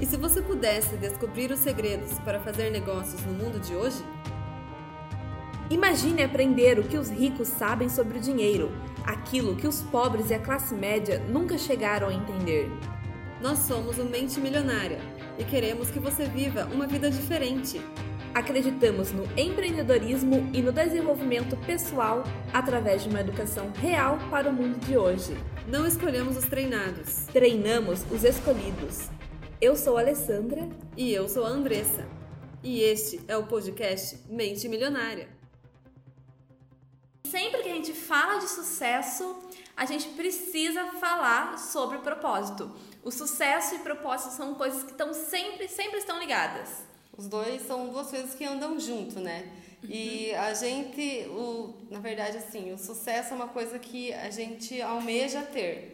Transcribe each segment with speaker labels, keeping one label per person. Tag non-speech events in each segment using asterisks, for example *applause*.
Speaker 1: E se você pudesse descobrir os segredos para fazer negócios no mundo de hoje?
Speaker 2: Imagine aprender o que os ricos sabem sobre o dinheiro, aquilo que os pobres e a classe média nunca chegaram a entender.
Speaker 1: Nós somos o Mente Milionária e queremos que você viva uma vida diferente.
Speaker 2: Acreditamos no empreendedorismo e no desenvolvimento pessoal através de uma educação real para o mundo de hoje.
Speaker 1: Não escolhemos os treinados,
Speaker 2: treinamos os escolhidos. Eu sou a Alessandra
Speaker 1: e eu sou a Andressa. E este é o podcast Mente Milionária.
Speaker 3: Sempre que a gente fala de sucesso, a gente precisa falar sobre propósito. O sucesso e propósito são coisas que estão sempre, sempre estão ligadas.
Speaker 4: Os dois são duas coisas que andam junto, né? E uhum. a gente, o, na verdade, assim, o sucesso é uma coisa que a gente almeja ter.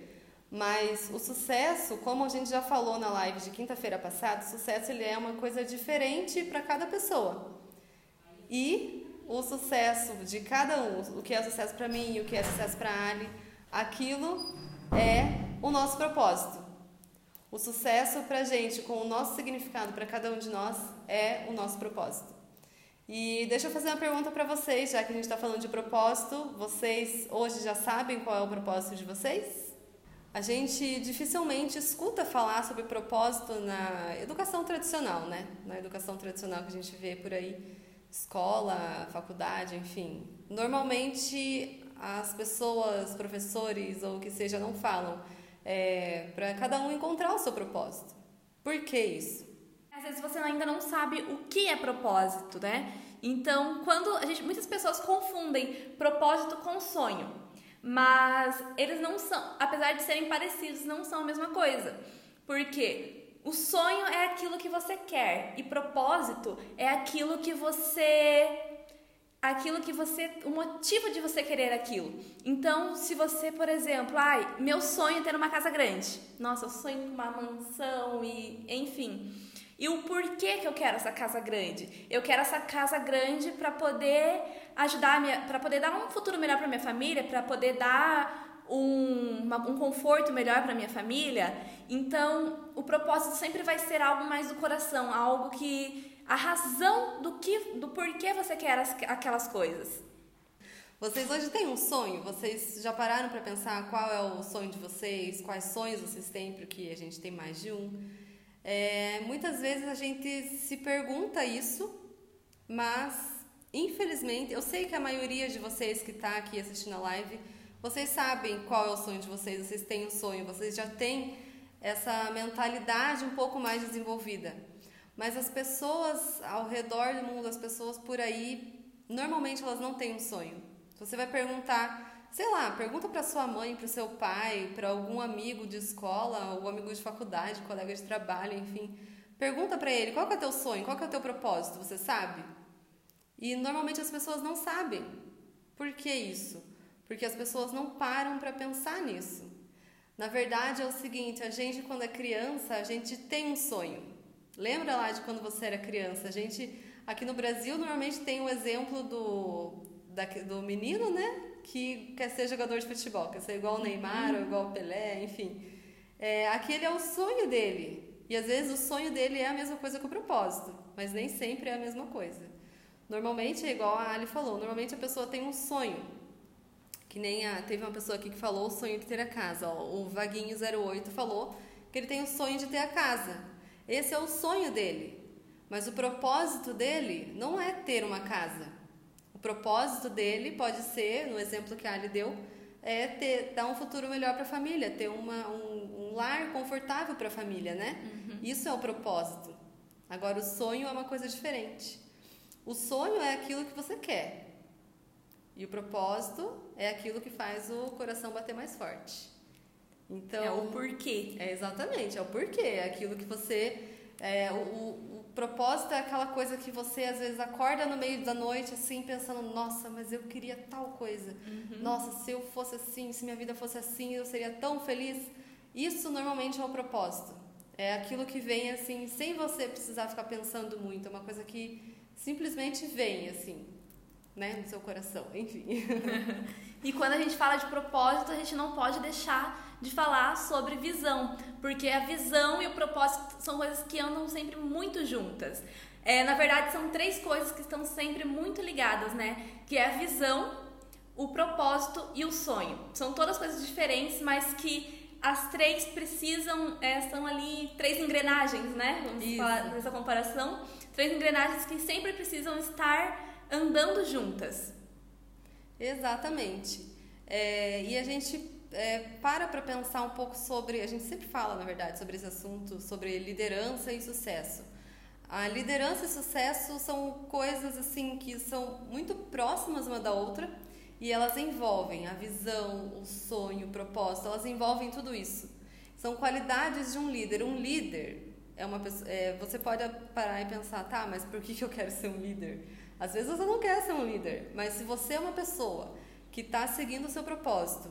Speaker 4: Mas o sucesso, como a gente já falou na live de quinta-feira passada, o sucesso ele é uma coisa diferente para cada pessoa. E o sucesso de cada um, o que é sucesso para mim, o que é sucesso para Ali, aquilo é o nosso propósito. O sucesso para a gente, com o nosso significado para cada um de nós, é o nosso propósito. E deixa eu fazer uma pergunta para vocês, já que a gente está falando de propósito. Vocês hoje já sabem qual é o propósito de vocês? A gente dificilmente escuta falar sobre propósito na educação tradicional, né? Na educação tradicional que a gente vê por aí, escola, faculdade, enfim. Normalmente as pessoas, professores ou o que seja, não falam é, para cada um encontrar o seu propósito. Por que isso?
Speaker 3: Às vezes você ainda não sabe o que é propósito, né? Então, quando a gente, muitas pessoas confundem propósito com sonho, mas eles não são, apesar de serem parecidos, não são a mesma coisa. Porque o sonho é aquilo que você quer e propósito é aquilo que você aquilo que você, o motivo de você querer aquilo. Então, se você, por exemplo, ai, meu sonho é ter uma casa grande. Nossa, eu sonho com uma mansão e, enfim. E o porquê que eu quero essa casa grande? Eu quero essa casa grande para poder ajudar para poder dar um futuro melhor para minha família, para poder dar um, uma, um conforto melhor para minha família. Então, o propósito sempre vai ser algo mais do coração, algo que a razão do que do porquê você quer as, aquelas coisas.
Speaker 4: Vocês hoje têm um sonho? Vocês já pararam para pensar qual é o sonho de vocês? Quais sonhos vocês têm? Porque a gente tem mais de um. É, muitas vezes a gente se pergunta isso, mas infelizmente eu sei que a maioria de vocês que está aqui assistindo a live, vocês sabem qual é o sonho de vocês, vocês têm um sonho, vocês já têm essa mentalidade um pouco mais desenvolvida. Mas as pessoas ao redor do mundo, as pessoas por aí, normalmente elas não têm um sonho. Você vai perguntar, sei lá, pergunta para sua mãe, para o seu pai, para algum amigo de escola, ou amigo de faculdade, colega de trabalho, enfim. Pergunta para ele, qual é o teu sonho? Qual é o teu propósito? Você sabe? E normalmente as pessoas não sabem. Por que isso? Porque as pessoas não param para pensar nisso. Na verdade é o seguinte, a gente quando é criança, a gente tem um sonho. Lembra lá de quando você era criança? A gente, aqui no Brasil, normalmente tem o exemplo do, da, do menino, né? Que quer ser jogador de futebol, quer ser igual o Neymar ou igual o Pelé, enfim. É, aquele é o sonho dele. E às vezes o sonho dele é a mesma coisa que o propósito, mas nem sempre é a mesma coisa. Normalmente é igual a Ali falou, normalmente a pessoa tem um sonho. Que nem a, teve uma pessoa aqui que falou o sonho de ter a casa. Ó, o Vaguinho 08 falou que ele tem o sonho de ter a casa. Esse é o sonho dele. Mas o propósito dele não é ter uma casa. Propósito dele pode ser, no exemplo que a Ali deu, é ter, dar um futuro melhor para a família, ter uma, um, um lar confortável para a família, né? Uhum. Isso é o propósito. Agora, o sonho é uma coisa diferente. O sonho é aquilo que você quer. E o propósito é aquilo que faz o coração bater mais forte.
Speaker 3: Então, é o porquê.
Speaker 4: É exatamente, é o porquê. É aquilo que você. É, o, o, propósito é aquela coisa que você às vezes acorda no meio da noite assim, pensando: nossa, mas eu queria tal coisa. Uhum. Nossa, se eu fosse assim, se minha vida fosse assim, eu seria tão feliz. Isso normalmente é o propósito. É aquilo que vem assim, sem você precisar ficar pensando muito. É uma coisa que simplesmente vem assim, né, no seu coração, enfim. *laughs*
Speaker 3: e quando a gente fala de propósito, a gente não pode deixar de falar sobre visão, porque a visão e o propósito são coisas que andam sempre muito juntas. É, na verdade, são três coisas que estão sempre muito ligadas, né? Que é a visão, o propósito e o sonho. São todas coisas diferentes, mas que as três precisam, é, são ali três engrenagens, né? Vamos
Speaker 4: Isso.
Speaker 3: falar nessa comparação. Três engrenagens que sempre precisam estar andando juntas.
Speaker 4: Exatamente. É, e a gente é, para para pensar um pouco sobre. A gente sempre fala, na verdade, sobre esse assunto, sobre liderança e sucesso. A liderança e sucesso são coisas assim que são muito próximas uma da outra e elas envolvem a visão, o sonho, o propósito, elas envolvem tudo isso. São qualidades de um líder. Um líder é uma pessoa. É, você pode parar e pensar, tá, mas por que, eu quero ser um líder? Às vezes você não quer ser um líder, mas se você é uma pessoa que está seguindo o seu propósito,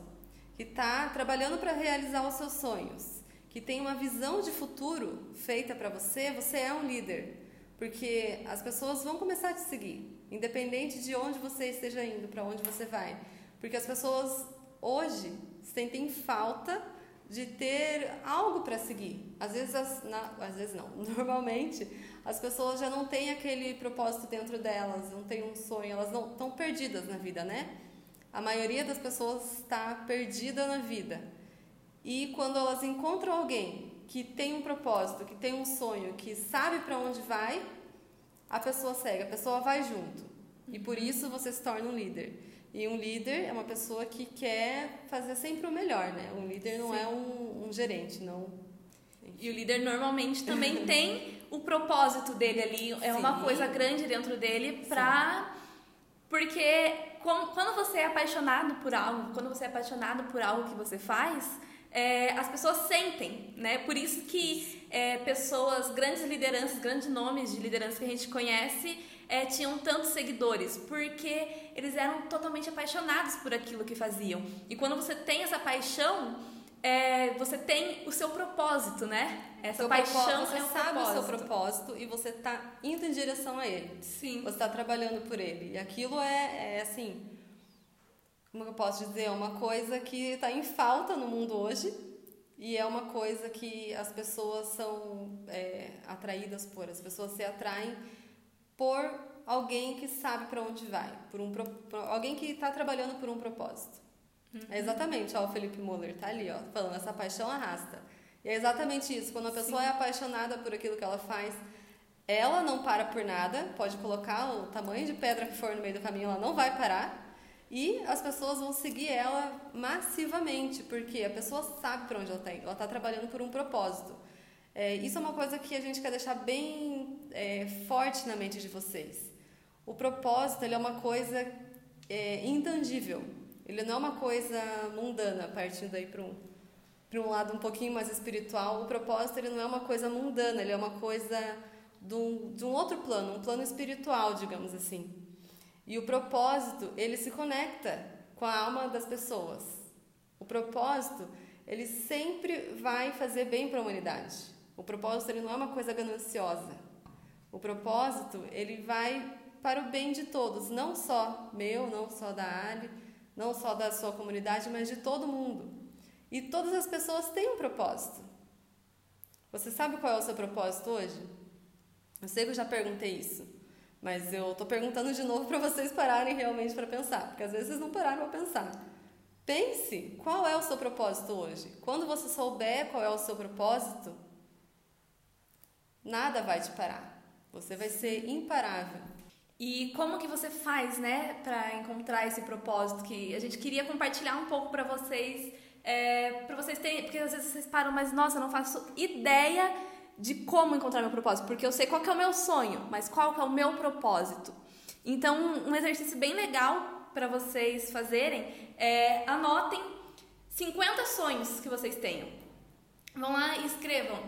Speaker 4: que está trabalhando para realizar os seus sonhos, que tem uma visão de futuro feita para você, você é um líder. Porque as pessoas vão começar a te seguir, independente de onde você esteja indo, para onde você vai. Porque as pessoas hoje sentem falta de ter algo para seguir. Às vezes, as, na, às vezes não. *laughs* Normalmente, as pessoas já não têm aquele propósito dentro delas, não têm um sonho, elas estão perdidas na vida, né? A maioria das pessoas está perdida na vida. E quando elas encontram alguém que tem um propósito, que tem um sonho, que sabe para onde vai, a pessoa segue, a pessoa vai junto. E por isso você se torna um líder. E um líder é uma pessoa que quer fazer sempre o melhor, né? Um líder não
Speaker 3: Sim.
Speaker 4: é um, um gerente, não.
Speaker 3: E o líder normalmente também *laughs* tem o propósito dele ali, é uma
Speaker 4: Sim.
Speaker 3: coisa grande dentro dele pra. Porque quando você é apaixonado por algo, quando você é apaixonado por algo que você faz, é, as pessoas sentem, né? Por isso que é, pessoas, grandes lideranças, grandes nomes de liderança que a gente conhece, é, tinham tantos seguidores, porque eles eram totalmente apaixonados por aquilo que faziam. E quando você tem essa paixão, é, você tem o seu propósito, né? Essa
Speaker 4: Seu
Speaker 3: paixão
Speaker 4: você
Speaker 3: é um
Speaker 4: sabe o seu
Speaker 3: propósito.
Speaker 4: propósito e você está indo em direção a ele.
Speaker 3: Sim.
Speaker 4: Você está trabalhando por ele. E aquilo é, é assim. Como eu posso dizer? É uma coisa que está em falta no mundo hoje. E é uma coisa que as pessoas são é, atraídas por. As pessoas se atraem por alguém que sabe para onde vai. Por um, por alguém que está trabalhando por um propósito. É exatamente, ó, o Felipe Muller tá ali, ó, falando, essa paixão arrasta. E é exatamente isso, quando a pessoa é apaixonada por aquilo que ela faz, ela não para por nada, pode colocar o tamanho de pedra que for no meio do caminho, ela não vai parar. E as pessoas vão seguir ela massivamente, porque a pessoa sabe para onde ela está indo, ela está trabalhando por um propósito. É, isso é uma coisa que a gente quer deixar bem é, forte na mente de vocês. O propósito ele é uma coisa é, intangível. Ele não é uma coisa mundana, partindo aí para um, um lado um pouquinho mais espiritual. O propósito ele não é uma coisa mundana, ele é uma coisa de um, de um outro plano, um plano espiritual, digamos assim. E o propósito, ele se conecta com a alma das pessoas. O propósito, ele sempre vai fazer bem para a humanidade. O propósito, ele não é uma coisa gananciosa. O propósito, ele vai para o bem de todos, não só meu, não só da Ali, não só da sua comunidade, mas de todo mundo. E todas as pessoas têm um propósito. Você sabe qual é o seu propósito hoje? Eu sei que eu já perguntei isso, mas eu tô perguntando de novo para vocês pararem realmente para pensar, porque às vezes vocês não pararam para pensar. Pense, qual é o seu propósito hoje? Quando você souber qual é o seu propósito, nada vai te parar. Você vai ser imparável.
Speaker 3: E como que você faz, né, para encontrar esse propósito que a gente queria compartilhar um pouco para vocês, é, para vocês terem, porque às vezes vocês param, mas nossa, eu não faço ideia de como encontrar meu propósito, porque eu sei qual que é o meu sonho, mas qual que é o meu propósito. Então, um exercício bem legal para vocês fazerem é anotem 50 sonhos que vocês tenham. Vão lá e escrevam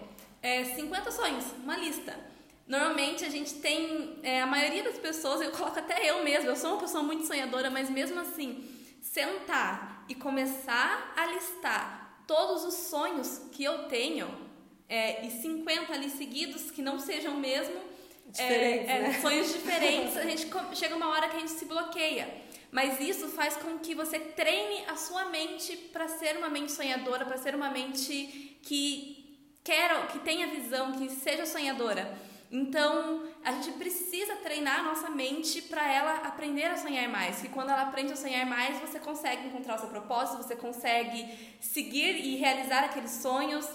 Speaker 3: é, 50 sonhos, uma lista. Normalmente a gente tem, é, a maioria das pessoas, eu coloco até eu mesma, eu sou uma pessoa muito sonhadora, mas mesmo assim, sentar e começar a listar todos os sonhos que eu tenho, é, e 50 ali seguidos que não sejam mesmo
Speaker 4: Diferentes,
Speaker 3: é, é,
Speaker 4: né?
Speaker 3: sonhos *laughs* diferentes, a gente chega uma hora que a gente se bloqueia. Mas isso faz com que você treine a sua mente para ser uma mente sonhadora, para ser uma mente que quer, que tenha visão, que seja sonhadora. Então, a gente precisa treinar a nossa mente para ela aprender a sonhar mais. E quando ela aprende a sonhar mais, você consegue encontrar o seu propósito, você consegue seguir e realizar aqueles sonhos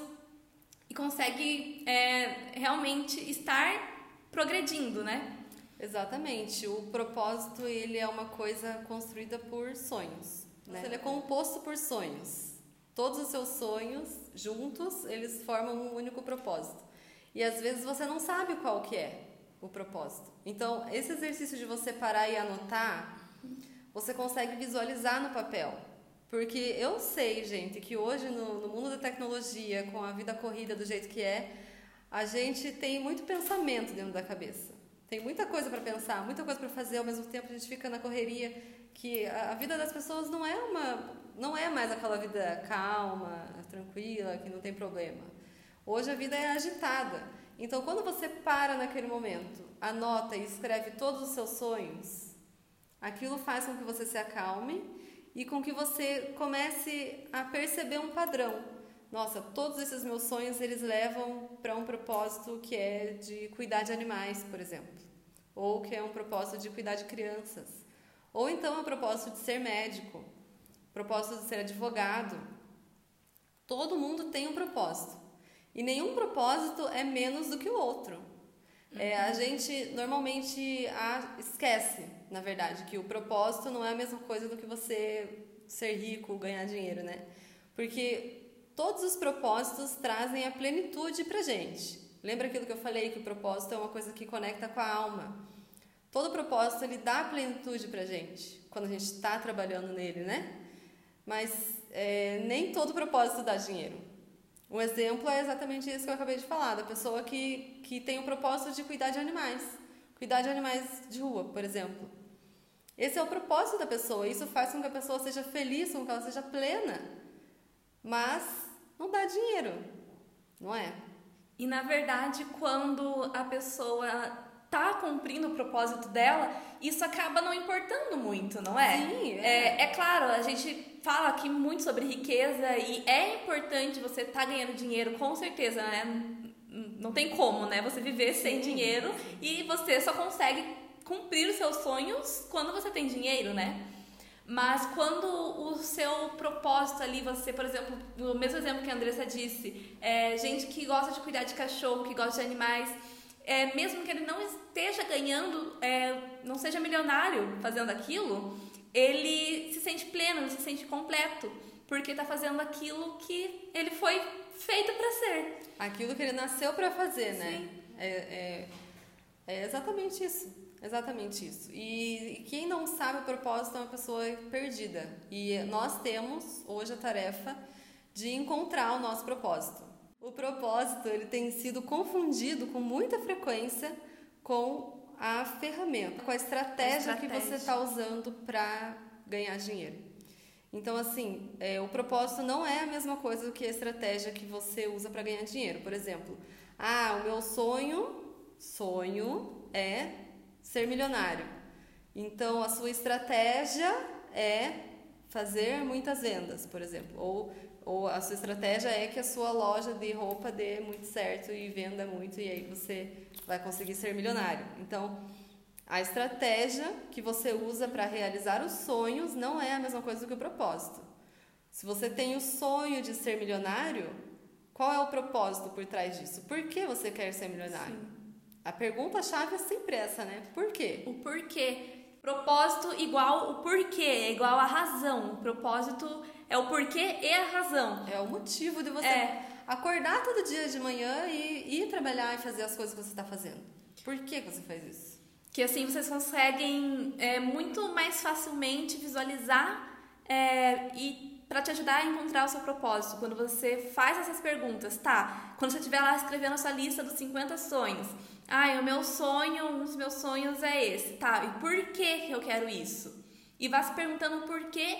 Speaker 3: e consegue é, realmente estar progredindo, né?
Speaker 4: Exatamente. O propósito ele é uma coisa construída por sonhos. Né? Ele é composto por sonhos. Todos os seus sonhos juntos eles formam um único propósito. E às vezes você não sabe qual que é o propósito. Então, esse exercício de você parar e anotar, você consegue visualizar no papel. Porque eu sei, gente, que hoje no, no mundo da tecnologia, com a vida corrida do jeito que é, a gente tem muito pensamento dentro da cabeça. Tem muita coisa para pensar, muita coisa para fazer, ao mesmo tempo a gente fica na correria, que a, a vida das pessoas não é uma não é mais aquela vida calma, tranquila, que não tem problema. Hoje a vida é agitada. Então, quando você para naquele momento, anota e escreve todos os seus sonhos, aquilo faz com que você se acalme e com que você comece a perceber um padrão. Nossa, todos esses meus sonhos eles levam para um propósito que é de cuidar de animais, por exemplo, ou que é um propósito de cuidar de crianças, ou então é um propósito de ser médico, propósito de ser advogado. Todo mundo tem um propósito. E nenhum propósito é menos do que o outro. É, a gente normalmente a, esquece, na verdade, que o propósito não é a mesma coisa do que você ser rico, ganhar dinheiro, né? Porque todos os propósitos trazem a plenitude pra gente. Lembra aquilo que eu falei, que o propósito é uma coisa que conecta com a alma. Todo propósito, ele dá plenitude pra gente, quando a gente está trabalhando nele, né? Mas é, nem todo propósito dá dinheiro. Um exemplo é exatamente isso que eu acabei de falar, da pessoa que, que tem o propósito de cuidar de animais. Cuidar de animais de rua, por exemplo. Esse é o propósito da pessoa. Isso faz com que a pessoa seja feliz, com que ela seja plena. Mas não dá dinheiro, não é?
Speaker 3: E na verdade, quando a pessoa tá cumprindo o propósito dela, isso acaba não importando muito, não é?
Speaker 4: Sim.
Speaker 3: É, é, é claro, a gente fala aqui muito sobre riqueza e é importante você estar tá ganhando dinheiro, com certeza, né? Não tem como, né? Você viver sem dinheiro e você só consegue cumprir os seus sonhos quando você tem dinheiro, né? Mas quando o seu propósito ali, você, por exemplo, no mesmo exemplo que a Andressa disse, é gente que gosta de cuidar de cachorro, que gosta de animais, é, mesmo que ele não esteja ganhando, é, não seja milionário fazendo aquilo, ele se sente pleno, ele se sente completo, porque está fazendo aquilo que ele foi feito para ser.
Speaker 4: Aquilo que ele nasceu para fazer, né? Sim. né? É, é, é, exatamente isso. Exatamente isso. E, e quem não sabe o propósito é uma pessoa perdida. E nós temos hoje a tarefa de encontrar o nosso propósito. O propósito ele tem sido confundido com muita frequência com a ferramenta, com a estratégia, a estratégia. que você está usando para ganhar dinheiro. Então, assim, é, o propósito não é a mesma coisa do que a estratégia que você usa para ganhar dinheiro. Por exemplo, ah, o meu sonho, sonho é ser milionário. Então, a sua estratégia é fazer muitas vendas, por exemplo, ou ou a sua estratégia é que a sua loja de roupa dê muito certo e venda muito e aí você vai conseguir ser milionário. Então, a estratégia que você usa para realizar os sonhos não é a mesma coisa do que o propósito. Se você tem o sonho de ser milionário, qual é o propósito por trás disso? Por que você quer ser milionário? Sim. A pergunta-chave é sempre essa, né? Por quê?
Speaker 3: O porquê. Propósito igual o porquê, é igual a razão. O propósito é o porquê e a razão.
Speaker 4: É o motivo de você é. acordar todo dia de manhã e ir trabalhar e fazer as coisas que você está fazendo. Por que você faz isso?
Speaker 3: Que assim vocês conseguem é, muito mais facilmente visualizar é, e para te ajudar a encontrar o seu propósito. Quando você faz essas perguntas, tá? Quando você estiver lá escrevendo a sua lista dos 50 sonhos. Ah, o meu sonho, um dos meus sonhos é esse. Tá, e por que eu quero isso? E vá se perguntando o porquê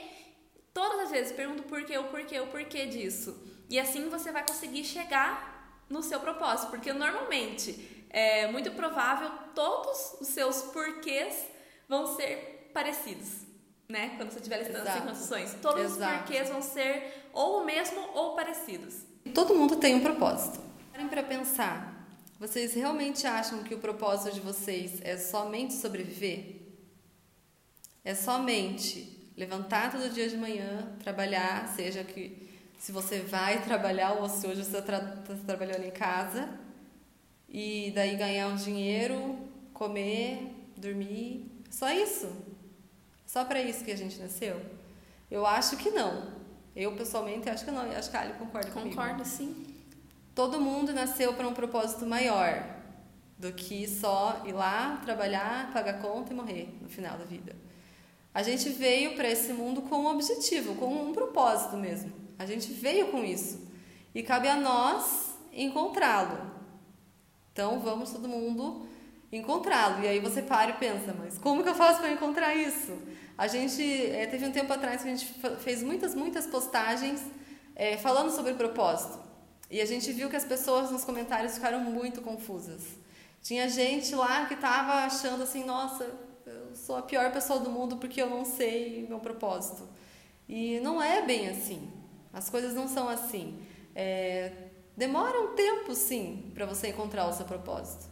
Speaker 3: Todas as vezes pergunto por quê, o porquê, o porquê disso. E assim você vai conseguir chegar no seu propósito, porque normalmente é muito provável todos os seus porquês vão ser parecidos. né? Quando você estiver listando
Speaker 4: Exato.
Speaker 3: cinco opções. Todos
Speaker 4: Exato.
Speaker 3: os porquês vão ser ou o mesmo ou parecidos.
Speaker 4: Todo mundo tem um propósito. Parem para pensar. Vocês realmente acham que o propósito de vocês é somente sobreviver? É somente levantar todo dia de manhã, trabalhar, seja que se você vai trabalhar ou se hoje você está trabalhando em casa, e daí ganhar um dinheiro, comer, dormir, só isso? Só para isso que a gente nasceu? Eu acho que não. Eu pessoalmente acho que não. E acho que a Ali concorda comigo.
Speaker 3: Concordo, sim.
Speaker 4: Todo mundo nasceu para um propósito maior do que só ir lá, trabalhar, pagar conta e morrer no final da vida. A gente veio para esse mundo com um objetivo, com um propósito mesmo. A gente veio com isso. E cabe a nós encontrá-lo. Então vamos todo mundo encontrá-lo. E aí você para e pensa, mas como que eu faço para encontrar isso? A gente eh, teve um tempo atrás que a gente fez muitas, muitas postagens eh, falando sobre propósito. E a gente viu que as pessoas nos comentários ficaram muito confusas. Tinha gente lá que estava achando assim, nossa, sou a pior pessoa do mundo porque eu não sei meu propósito. E não é bem assim. As coisas não são assim. É, demora um tempo, sim, para você encontrar o seu propósito.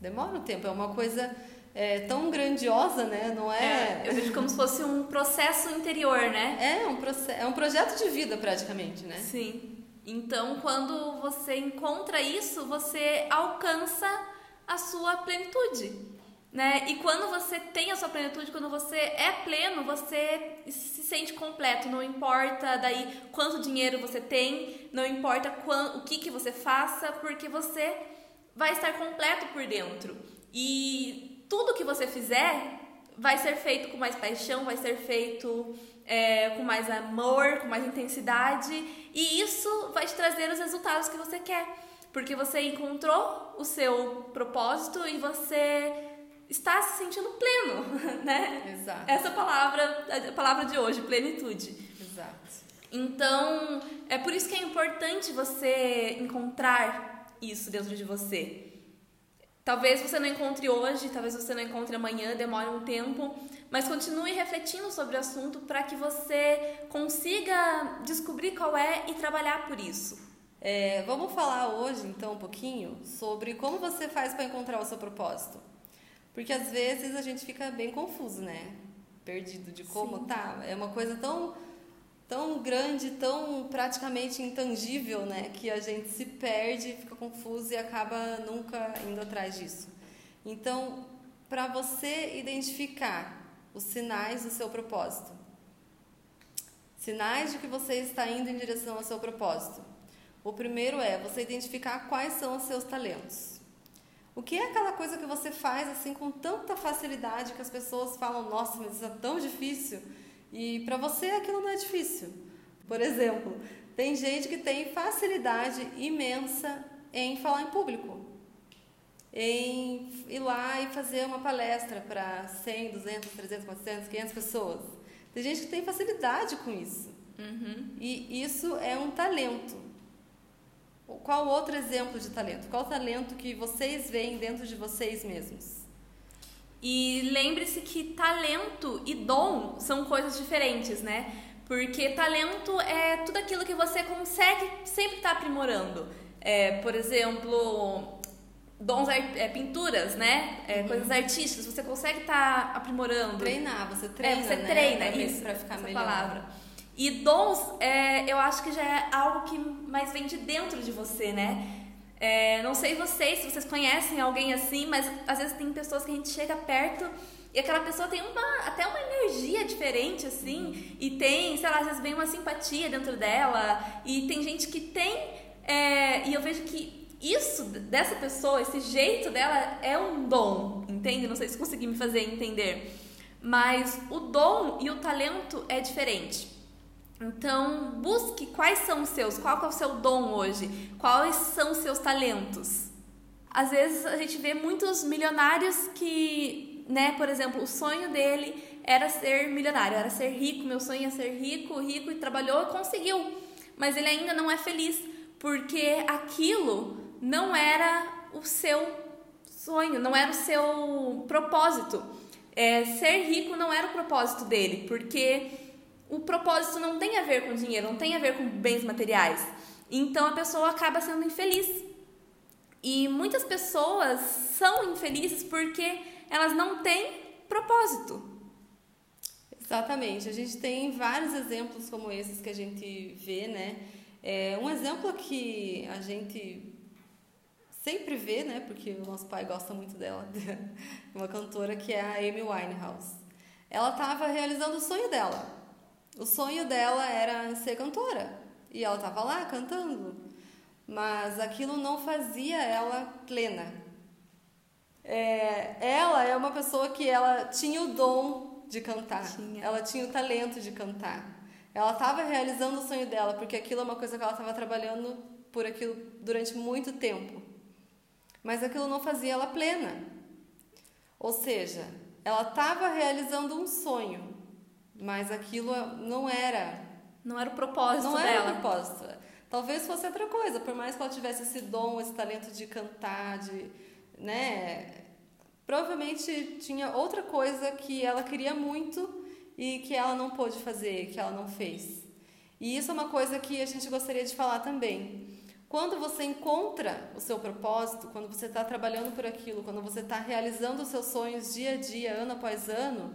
Speaker 4: Demora um tempo. É uma coisa é, tão grandiosa, né? Não
Speaker 3: É,
Speaker 4: é.
Speaker 3: eu vejo como se fosse um processo interior, né?
Speaker 4: É um, proce- é um projeto de vida, praticamente, né?
Speaker 3: Sim. Então, quando você encontra isso, você alcança a sua plenitude, né? E quando você tem a sua plenitude, quando você é pleno, você se sente completo. Não importa daí quanto dinheiro você tem, não importa quan- o que que você faça, porque você vai estar completo por dentro. E tudo que você fizer vai ser feito com mais paixão, vai ser feito é, com mais amor, com mais intensidade, e isso vai te trazer os resultados que você quer, porque você encontrou o seu propósito e você está se sentindo pleno, *laughs* né?
Speaker 4: Exato.
Speaker 3: Essa palavra, a palavra de hoje, plenitude.
Speaker 4: Exato.
Speaker 3: Então, é por isso que é importante você encontrar isso dentro de você. Talvez você não encontre hoje, talvez você não encontre amanhã, demore um tempo, mas continue refletindo sobre o assunto para que você consiga descobrir qual é e trabalhar por isso.
Speaker 4: É, vamos falar hoje, então, um pouquinho sobre como você faz para encontrar o seu propósito. Porque às vezes a gente fica bem confuso, né? Perdido de como tá. É uma coisa tão, tão grande, tão praticamente intangível, né? Que a gente se perde, fica confuso e acaba nunca indo atrás disso. Então, para você identificar os sinais do seu propósito, sinais de que você está indo em direção ao seu propósito. O primeiro é você identificar quais são os seus talentos. O que é aquela coisa que você faz assim com tanta facilidade que as pessoas falam, nossa, mas isso é tão difícil. E para você aquilo não é difícil. Por exemplo, tem gente que tem facilidade imensa em falar em público. Em ir lá e fazer uma palestra para 100, 200, 300, 400, 500 pessoas. Tem gente que tem facilidade com isso. E isso é um talento. Qual outro exemplo de talento? Qual talento que vocês veem dentro de vocês mesmos?
Speaker 3: E lembre-se que talento e dom são coisas diferentes, né? Porque talento é tudo aquilo que você consegue sempre estar aprimorando. É, por exemplo, dons é, pinturas, né? É, Coisas artísticas, você consegue estar aprimorando.
Speaker 4: Treinar, você treina,
Speaker 3: é, você
Speaker 4: né?
Speaker 3: treina
Speaker 4: pra,
Speaker 3: isso,
Speaker 4: pra ficar
Speaker 3: essa
Speaker 4: melhor.
Speaker 3: palavra. E dons, é, eu acho que já é algo que mais vem de dentro de você, né? É, não sei vocês, se vocês conhecem alguém assim, mas às vezes tem pessoas que a gente chega perto e aquela pessoa tem uma, até uma energia diferente, assim, e tem, sei lá, às vezes vem uma simpatia dentro dela, e tem gente que tem, é, e eu vejo que isso dessa pessoa, esse jeito dela é um dom, entende? Não sei se consegui me fazer entender. Mas o dom e o talento é diferente. Então, busque quais são os seus, qual é o seu dom hoje, quais são os seus talentos. Às vezes a gente vê muitos milionários que, né, por exemplo, o sonho dele era ser milionário, era ser rico, meu sonho é ser rico, rico e trabalhou e conseguiu. Mas ele ainda não é feliz, porque aquilo não era o seu sonho, não era o seu propósito. é, ser rico não era o propósito dele, porque o propósito não tem a ver com dinheiro, não tem a ver com bens materiais. Então a pessoa acaba sendo infeliz. E muitas pessoas são infelizes porque elas não têm propósito.
Speaker 4: Exatamente. A gente tem vários exemplos como esses que a gente vê, né? É, um exemplo que a gente sempre vê, né? Porque o nosso pai gosta muito dela, *laughs* uma cantora que é a Amy Winehouse. Ela estava realizando o sonho dela. O sonho dela era ser cantora e ela estava lá cantando, mas aquilo não fazia ela plena. É, ela é uma pessoa que ela tinha o dom de cantar, tinha. ela tinha o talento de cantar. Ela estava realizando o sonho dela porque aquilo é uma coisa que ela estava trabalhando por aquilo durante muito tempo. Mas aquilo não fazia ela plena. Ou seja, ela estava realizando um sonho, mas aquilo não era.
Speaker 3: Não era o propósito
Speaker 4: não
Speaker 3: dela.
Speaker 4: Não era o propósito. Talvez fosse outra coisa, por mais que ela tivesse esse dom, esse talento de cantar, de, né? Provavelmente tinha outra coisa que ela queria muito e que ela não pôde fazer, que ela não fez. E isso é uma coisa que a gente gostaria de falar também. Quando você encontra o seu propósito, quando você está trabalhando por aquilo, quando você está realizando os seus sonhos dia a dia, ano após ano,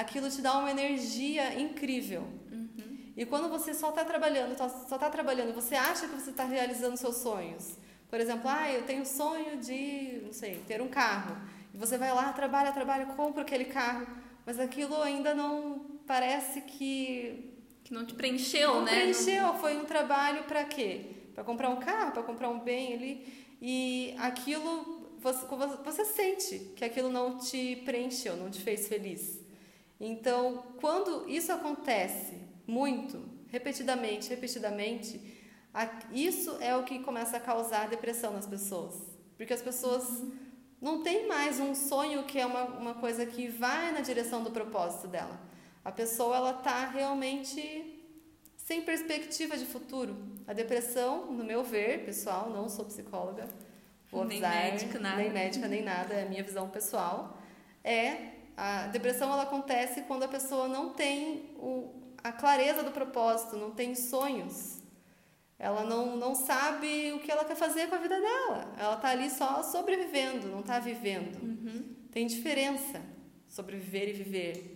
Speaker 4: aquilo te dá uma energia incrível. Uhum. E quando você só está trabalhando, só está trabalhando, você acha que você está realizando seus sonhos. Por exemplo, ah, eu tenho sonho de, não sei, ter um carro. E você vai lá, trabalha, trabalha, compra aquele carro, mas aquilo ainda não parece que
Speaker 3: que não te preencheu,
Speaker 4: não
Speaker 3: né?
Speaker 4: Preencheu, foi um trabalho para quê? para comprar um carro, para comprar um bem ali, e aquilo você, você sente que aquilo não te preencheu, não te fez feliz. Então, quando isso acontece muito, repetidamente, repetidamente, isso é o que começa a causar depressão nas pessoas. Porque as pessoas não têm mais um sonho que é uma, uma coisa que vai na direção do propósito dela. A pessoa ela está realmente sem perspectiva de futuro. A depressão, no meu ver, pessoal, não sou psicóloga,
Speaker 3: vou nem médica, nada.
Speaker 4: nem médica, nem nada, é a minha visão pessoal, é a depressão ela acontece quando a pessoa não tem o, a clareza do propósito, não tem sonhos. Ela não, não sabe o que ela quer fazer com a vida dela. Ela está ali só sobrevivendo, não está vivendo. Uhum. Tem diferença sobreviver e viver.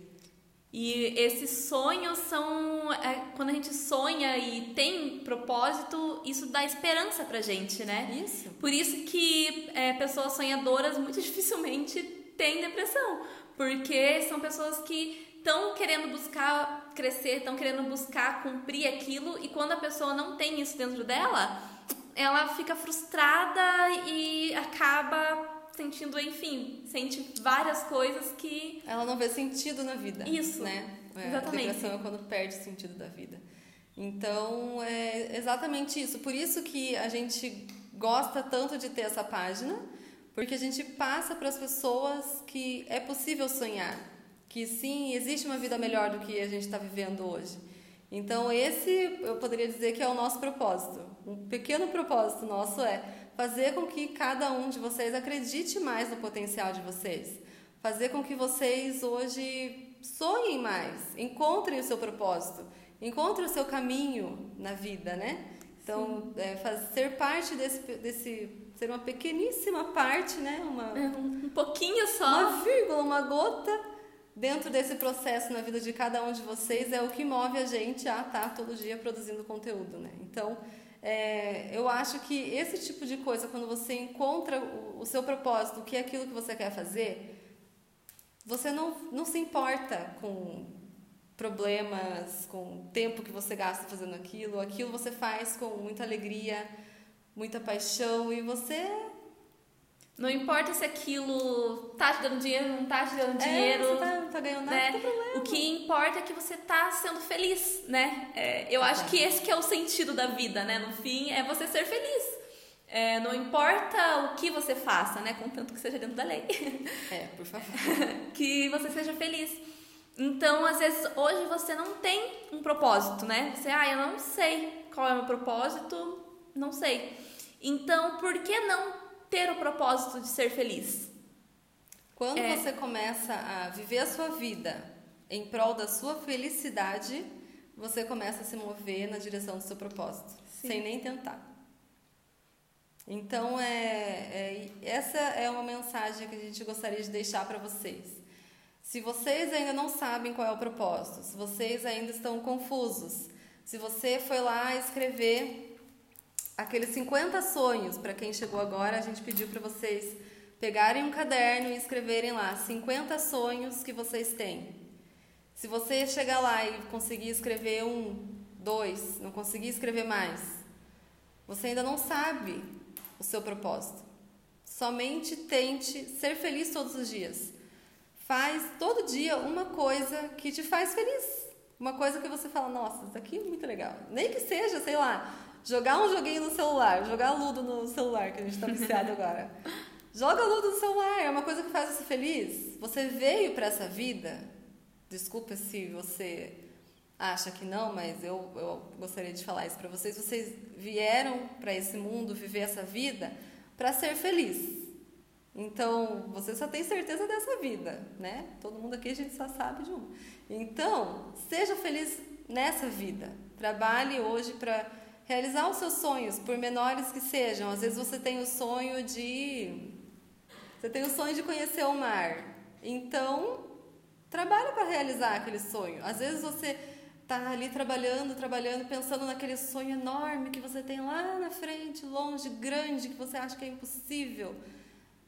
Speaker 3: E esses sonhos são. É, quando a gente sonha e tem propósito, isso dá esperança pra gente, né?
Speaker 4: Isso.
Speaker 3: Por isso que é, pessoas sonhadoras muito *laughs* dificilmente têm depressão. Porque são pessoas que estão querendo buscar crescer, estão querendo buscar cumprir aquilo, e quando a pessoa não tem isso dentro dela, ela fica frustrada e acaba sentindo, enfim, sente várias coisas que.
Speaker 4: Ela não vê sentido na vida.
Speaker 3: Isso.
Speaker 4: Né?
Speaker 3: É, exatamente.
Speaker 4: A depressão é quando perde o sentido da vida. Então, é exatamente isso. Por isso que a gente gosta tanto de ter essa página, porque a gente passa para as pessoas que é possível sonhar, que sim, existe uma vida melhor do que a gente está vivendo hoje. Então, esse eu poderia dizer que é o nosso propósito. Um pequeno propósito nosso é fazer com que cada um de vocês acredite mais no potencial de vocês, fazer com que vocês hoje sonhem mais, encontrem o seu propósito, encontrem o seu caminho na vida, né? Então, é, fazer parte desse, desse, ser uma pequeníssima parte, né? Uma,
Speaker 3: é, um pouquinho só.
Speaker 4: Uma vírgula, uma gota dentro desse processo na vida de cada um de vocês é o que move a gente a estar todo dia produzindo conteúdo, né? Então, é, eu acho que esse tipo de coisa, quando você encontra o, o, seu propósito, o que é aquilo que você quer fazer, você não, não se importa com problemas, com o tempo que você gasta fazendo aquilo. Aquilo você faz com muita alegria, muita paixão e você
Speaker 3: não importa se aquilo tá te dando dinheiro, não tá te dando dinheiro. É,
Speaker 4: você tá, não tá ganhando nada, né?
Speaker 3: O que importa é que você tá sendo feliz, né? É, eu acho que esse que é o sentido da vida, né? No fim, é você ser feliz. É, não importa o que você faça, né? Contanto que seja dentro da lei.
Speaker 4: É, por favor. *laughs*
Speaker 3: que você seja feliz. Então, às vezes, hoje você não tem um propósito, né? Você, ah, eu não sei qual é o meu propósito, não sei. Então, por que não ter o propósito de ser feliz?
Speaker 4: Quando é... você começa a viver a sua vida em prol da sua felicidade, você começa a se mover na direção do seu propósito, Sim. sem nem tentar. Então, é, é, essa é uma mensagem que a gente gostaria de deixar para vocês. Se vocês ainda não sabem qual é o propósito, se vocês ainda estão confusos, se você foi lá escrever aqueles 50 sonhos, para quem chegou agora, a gente pediu para vocês pegarem um caderno e escreverem lá 50 sonhos que vocês têm. Se você chegar lá e conseguir escrever um, dois, não conseguir escrever mais, você ainda não sabe o seu propósito. Somente tente ser feliz todos os dias. Faz todo dia uma coisa que te faz feliz. Uma coisa que você fala, nossa, isso aqui é muito legal. Nem que seja, sei lá, jogar um joguinho no celular, jogar ludo no celular, que a gente está viciado *laughs* agora. Joga ludo no celular, é uma coisa que faz você feliz. Você veio para essa vida, desculpa se você acha que não, mas eu, eu gostaria de falar isso para vocês. Vocês vieram para esse mundo viver essa vida para ser feliz. Então, você só tem certeza dessa vida, né? Todo mundo aqui a gente só sabe de uma. Então, seja feliz nessa vida. Trabalhe hoje para realizar os seus sonhos, por menores que sejam. Às vezes você tem o sonho de você tem o sonho de conhecer o mar. Então, trabalhe para realizar aquele sonho. Às vezes você tá ali trabalhando, trabalhando, pensando naquele sonho enorme que você tem lá na frente, longe, grande, que você acha que é impossível.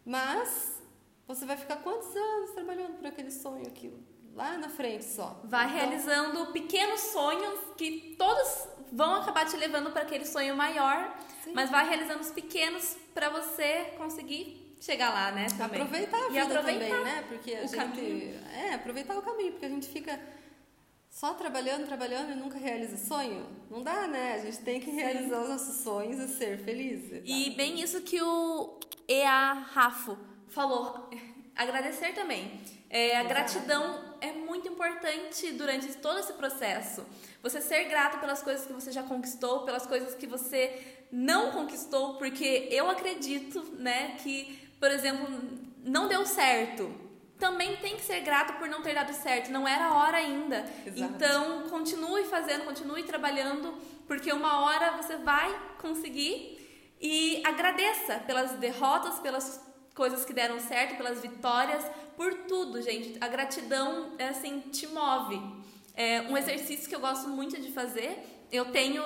Speaker 4: Mas você vai ficar quantos anos trabalhando por aquele sonho aqui lá na frente só?
Speaker 3: Vai então, realizando pequenos sonhos que todos vão acabar te levando para aquele sonho maior, sim. mas vai realizando os pequenos para você conseguir chegar lá, né?
Speaker 4: Também. Aproveitar a vida aproveitar também, né? Porque a gente caminho. é aproveitar o caminho, porque a gente fica só trabalhando, trabalhando e nunca realiza sonho? Não dá, né? A gente tem que realizar Sim. os nossos sonhos e ser feliz. Tá?
Speaker 3: E bem isso que o EA Rafo falou. Agradecer também. É, a gratidão é muito importante durante todo esse processo. Você ser grato pelas coisas que você já conquistou, pelas coisas que você não conquistou, porque eu acredito, né, que, por exemplo, não deu certo também tem que ser grato por não ter dado certo. Não era a hora ainda. Exato. Então, continue fazendo, continue trabalhando, porque uma hora você vai conseguir. E agradeça pelas derrotas, pelas coisas que deram certo, pelas vitórias, por tudo, gente. A gratidão, é assim, te move. É um exercício que eu gosto muito de fazer. Eu tenho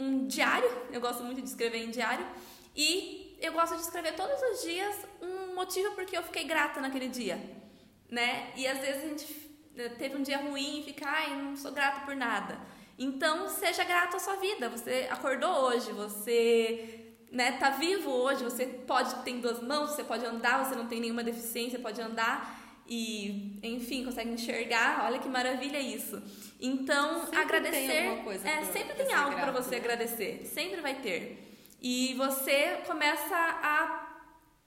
Speaker 3: um diário, eu gosto muito de escrever em diário. E eu gosto de escrever todos os dias um motivo porque eu fiquei grata naquele dia, né? E às vezes a gente eh, teve um dia ruim e fica, ai, não sou grata por nada. Então, seja grato à sua vida. Você acordou hoje, você né, tá vivo hoje, você pode ter duas mãos, você pode andar, você não tem nenhuma deficiência, pode andar e, enfim, consegue enxergar. Olha que maravilha isso. Então, sempre agradecer, tem é, sempre tem algo para você né? agradecer, sempre vai ter. E você começa a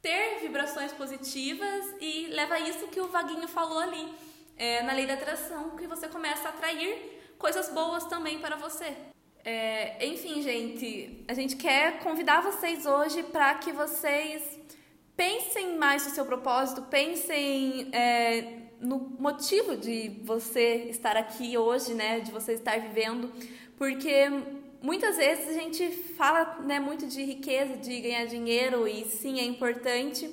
Speaker 3: ter vibrações positivas e leva isso que o Vaguinho falou ali, é, na lei da atração, que você começa a atrair coisas boas também para você. É, enfim, gente, a gente quer convidar vocês hoje para que vocês pensem mais no seu propósito, pensem é, no motivo de você estar aqui hoje, né, de você estar vivendo, porque muitas vezes a gente fala né, muito de riqueza, de ganhar dinheiro, e sim, é importante,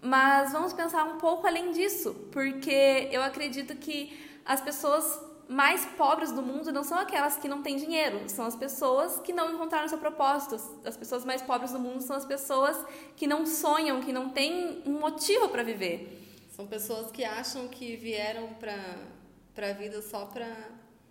Speaker 3: mas vamos pensar um pouco além disso, porque eu acredito que as pessoas mais pobres do mundo não são aquelas que não têm dinheiro, são as pessoas que não encontraram seu propósito. As pessoas mais pobres do mundo são as pessoas que não sonham, que não têm um motivo para viver.
Speaker 4: São pessoas que acham que vieram para a vida só para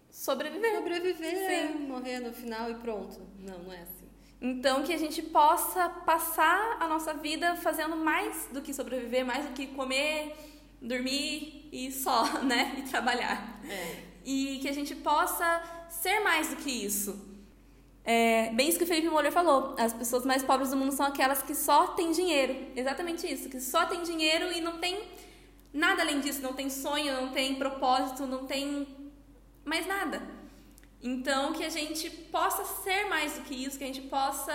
Speaker 3: sobreviver.
Speaker 4: Sobreviver, Sim. morrer no final e pronto. Não, não é assim.
Speaker 3: Então, que a gente possa passar a nossa vida fazendo mais do que sobreviver, mais do que comer, dormir e só, *laughs* né? E trabalhar. É. E que a gente possa ser mais do que isso. É, bem isso que o Felipe Moller falou. As pessoas mais pobres do mundo são aquelas que só têm dinheiro. Exatamente isso. Que só têm dinheiro e não tem nada além disso. Não tem sonho, não tem propósito, não tem mais nada. Então, que a gente possa ser mais do que isso, que a gente possa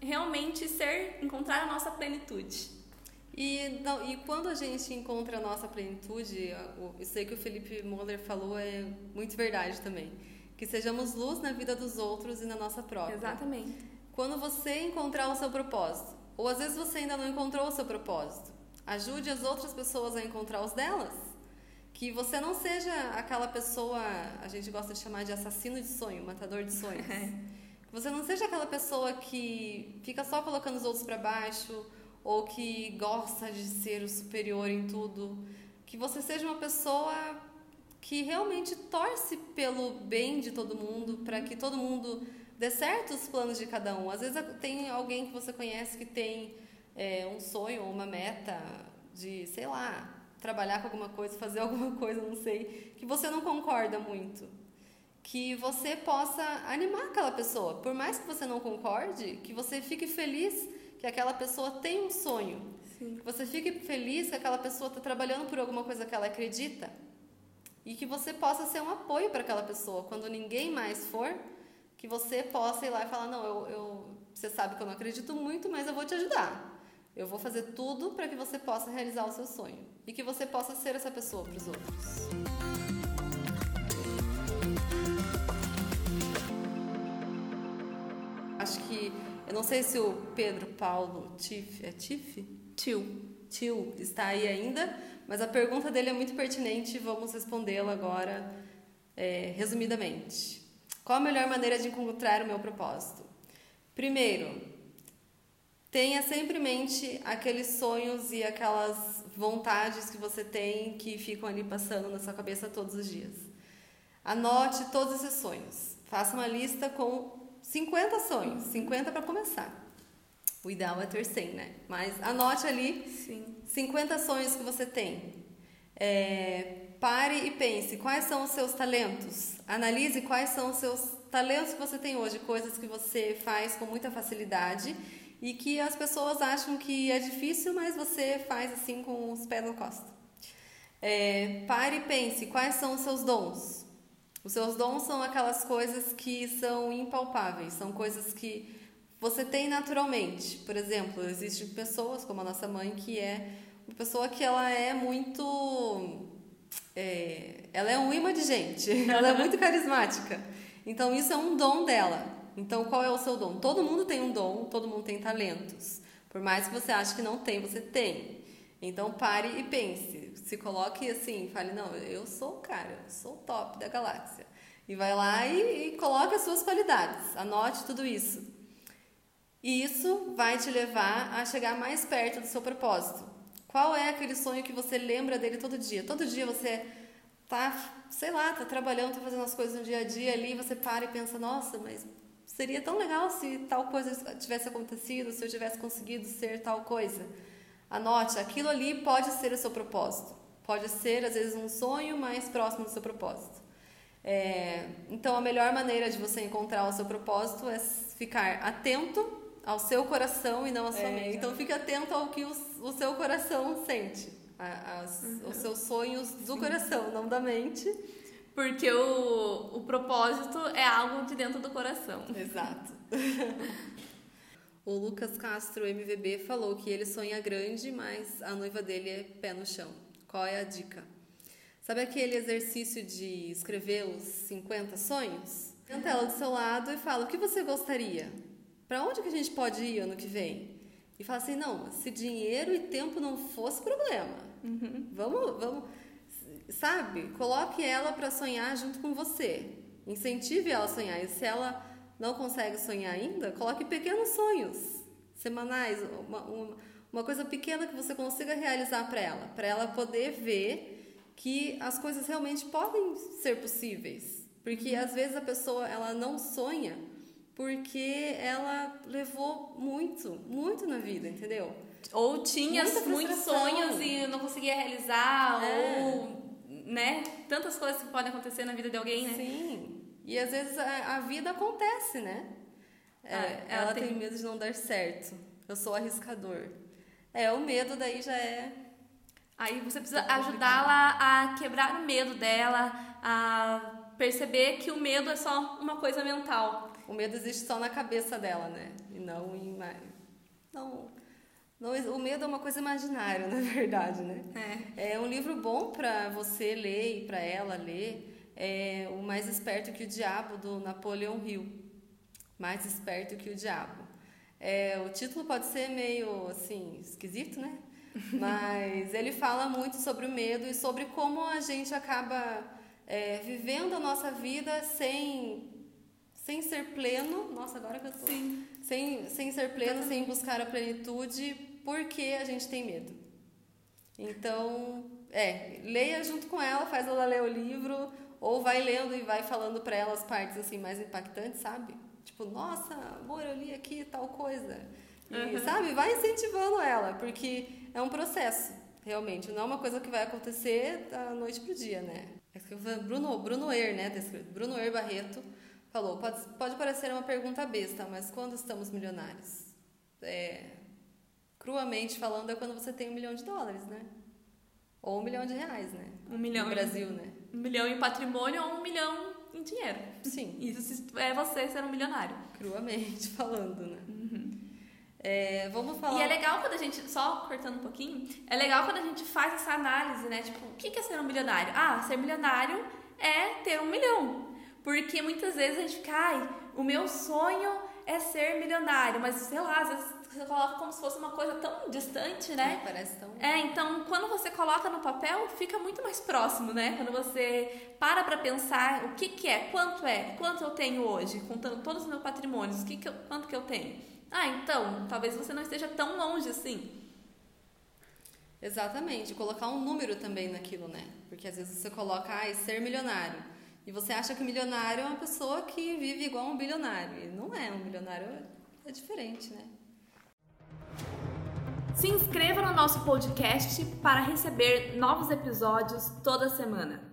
Speaker 3: realmente ser, encontrar a nossa plenitude.
Speaker 4: E, não, e quando a gente encontra a nossa plenitude, isso aí que o Felipe Moller falou é muito verdade também. Que sejamos luz na vida dos outros e na nossa própria.
Speaker 3: Exatamente.
Speaker 4: Quando você encontrar o seu propósito, ou às vezes você ainda não encontrou o seu propósito, ajude as outras pessoas a encontrar os delas. Que você não seja aquela pessoa, a gente gosta de chamar de assassino de sonho, matador de sonhos. *laughs* que você não seja aquela pessoa que fica só colocando os outros para baixo ou que gosta de ser o superior em tudo. Que você seja uma pessoa que realmente torce pelo bem de todo mundo, para que todo mundo dê certo os planos de cada um. Às vezes tem alguém que você conhece que tem é, um sonho ou uma meta de, sei lá, trabalhar com alguma coisa, *laughs* fazer alguma coisa, não sei, que você não concorda muito. Que você possa animar aquela pessoa. Por mais que você não concorde, que você fique feliz que aquela pessoa tem um sonho. Sim. Que você fique feliz que aquela pessoa está trabalhando por alguma coisa que ela acredita. E que você possa ser um apoio para aquela pessoa. Quando ninguém mais for, que você possa ir lá e falar: Não, eu, eu, você sabe que eu não acredito muito, mas eu vou te ajudar. Eu vou fazer tudo para que você possa realizar o seu sonho. E que você possa ser essa pessoa para os outros. Eu não sei se o Pedro Paulo Tif, é Tif?
Speaker 3: Tio.
Speaker 4: Tio está aí ainda, mas a pergunta dele é muito pertinente e vamos respondê-la agora é, resumidamente. Qual a melhor maneira de encontrar o meu propósito? Primeiro, tenha sempre em mente aqueles sonhos e aquelas vontades que você tem que ficam ali passando na sua cabeça todos os dias. Anote todos esses sonhos. Faça uma lista com 50 sonhos, 50 para começar. O ideal é ter 100, né? Mas anote ali Sim. 50 sonhos que você tem. É, pare e pense quais são os seus talentos. Analise quais são os seus talentos que você tem hoje, coisas que você faz com muita facilidade e que as pessoas acham que é difícil, mas você faz assim com os pés no costa. É, pare e pense quais são os seus dons. Os seus dons são aquelas coisas que são impalpáveis, são coisas que você tem naturalmente. Por exemplo, existem pessoas como a nossa mãe que é uma pessoa que ela é muito é, ela é um imã de gente, *laughs* ela é muito *laughs* carismática. Então isso é um dom dela. Então qual é o seu dom? Todo mundo tem um dom, todo mundo tem talentos. Por mais que você ache que não tem, você tem. Então pare e pense se coloque assim, fale, não, eu sou o cara, eu sou o top da galáxia. E vai lá e, e coloque as suas qualidades, anote tudo isso. E isso vai te levar a chegar mais perto do seu propósito. Qual é aquele sonho que você lembra dele todo dia? Todo dia você tá, sei lá, tá trabalhando, tá fazendo as coisas no dia a dia ali, você para e pensa, nossa, mas seria tão legal se tal coisa tivesse acontecido, se eu tivesse conseguido ser tal coisa. Anote, aquilo ali pode ser o seu propósito. Pode ser, às vezes, um sonho mais próximo do seu propósito. É, então, a melhor maneira de você encontrar o seu propósito é ficar atento ao seu coração e não à sua é, mente. Então, fique atento ao que o, o seu coração sente, a, as, uhum. os seus sonhos do Sim. coração, não da mente.
Speaker 3: Porque o, o propósito é algo de dentro do coração.
Speaker 4: Exato. *laughs* o Lucas Castro, MVB, falou que ele sonha grande, mas a noiva dele é pé no chão. Qual é a dica? Sabe aquele exercício de escrever os 50 sonhos? Senta ela do seu lado e fala: o que você gostaria? Para onde que a gente pode ir ano que vem? E fala assim: não, se dinheiro e tempo não fosse problema, uhum. vamos, vamos, sabe? Coloque ela para sonhar junto com você. Incentive ela a sonhar. E se ela não consegue sonhar ainda, coloque pequenos sonhos semanais, uma, uma uma coisa pequena que você consiga realizar para ela, para ela poder ver que as coisas realmente podem ser possíveis. Porque às vezes a pessoa ela não sonha porque ela levou muito, muito na vida, entendeu?
Speaker 3: Ou tinha muitos sonhos e não conseguia realizar, é. ou né? Tantas coisas que podem acontecer na vida de alguém, né?
Speaker 4: Sim. E às vezes a, a vida acontece, né? É, ah, ela, ela tem... tem medo de não dar certo. Eu sou arriscador. É, o medo daí já é.
Speaker 3: Aí você precisa ajudá-la a quebrar o medo dela, a perceber que o medo é só uma coisa mental.
Speaker 4: O medo existe só na cabeça dela, né? E não em. Não, Não, o medo é uma coisa imaginária, *laughs* na verdade, né? É, é um livro bom para você ler e para ela ler. É O Mais Esperto que o Diabo, do Napoleão Hill. Mais Esperto que o Diabo. É, o título pode ser meio, assim, esquisito, né? *laughs* Mas ele fala muito sobre o medo e sobre como a gente acaba é, vivendo a nossa vida sem sem ser pleno. Nossa, agora que eu tô.
Speaker 3: Sim.
Speaker 4: Sem, sem ser pleno, sem buscar a plenitude, porque a gente tem medo. Então, é, leia junto com ela, faz ela ler o livro, ou vai lendo e vai falando para ela as partes assim mais impactantes, sabe? Tipo, nossa, amor, eu li aqui tal coisa. E, uhum. sabe, vai incentivando ela, porque é um processo, realmente. Não é uma coisa que vai acontecer da noite pro dia, né? É Bruno, Bruno Er, né? Bruno Er Barreto falou, pode, pode parecer uma pergunta besta, mas quando estamos milionários? É, cruamente falando, é quando você tem um milhão de dólares, né? Ou um milhão de reais, né?
Speaker 3: Um milhão
Speaker 4: no Brasil, né?
Speaker 3: Um milhão em patrimônio ou um milhão em dinheiro.
Speaker 4: Sim.
Speaker 3: Isso é você ser um milionário.
Speaker 4: Cruamente *laughs* falando, né? Uhum. É, vamos falar.
Speaker 3: E é legal quando a gente, só cortando um pouquinho, é legal quando a gente faz essa análise, né? Tipo, o que é ser um milionário? Ah, ser milionário é ter um milhão. Porque muitas vezes a gente fica, ai, o meu sonho é ser milionário, mas sei lá, às vezes você coloca como se fosse uma coisa tão distante, né?
Speaker 4: É, parece tão.
Speaker 3: É, então quando você coloca no papel, fica muito mais próximo, né? Quando você para pra pensar o que, que é, quanto é, quanto eu tenho hoje, contando todos os meus patrimônios, o que que eu, quanto que eu tenho. Ah, então, talvez você não esteja tão longe assim.
Speaker 4: Exatamente, colocar um número também naquilo, né? Porque às vezes você coloca, ah, ser milionário. E você acha que o milionário é uma pessoa que vive igual um bilionário. E não é, um bilionário é diferente, né?
Speaker 2: Se inscreva no nosso podcast para receber novos episódios toda semana.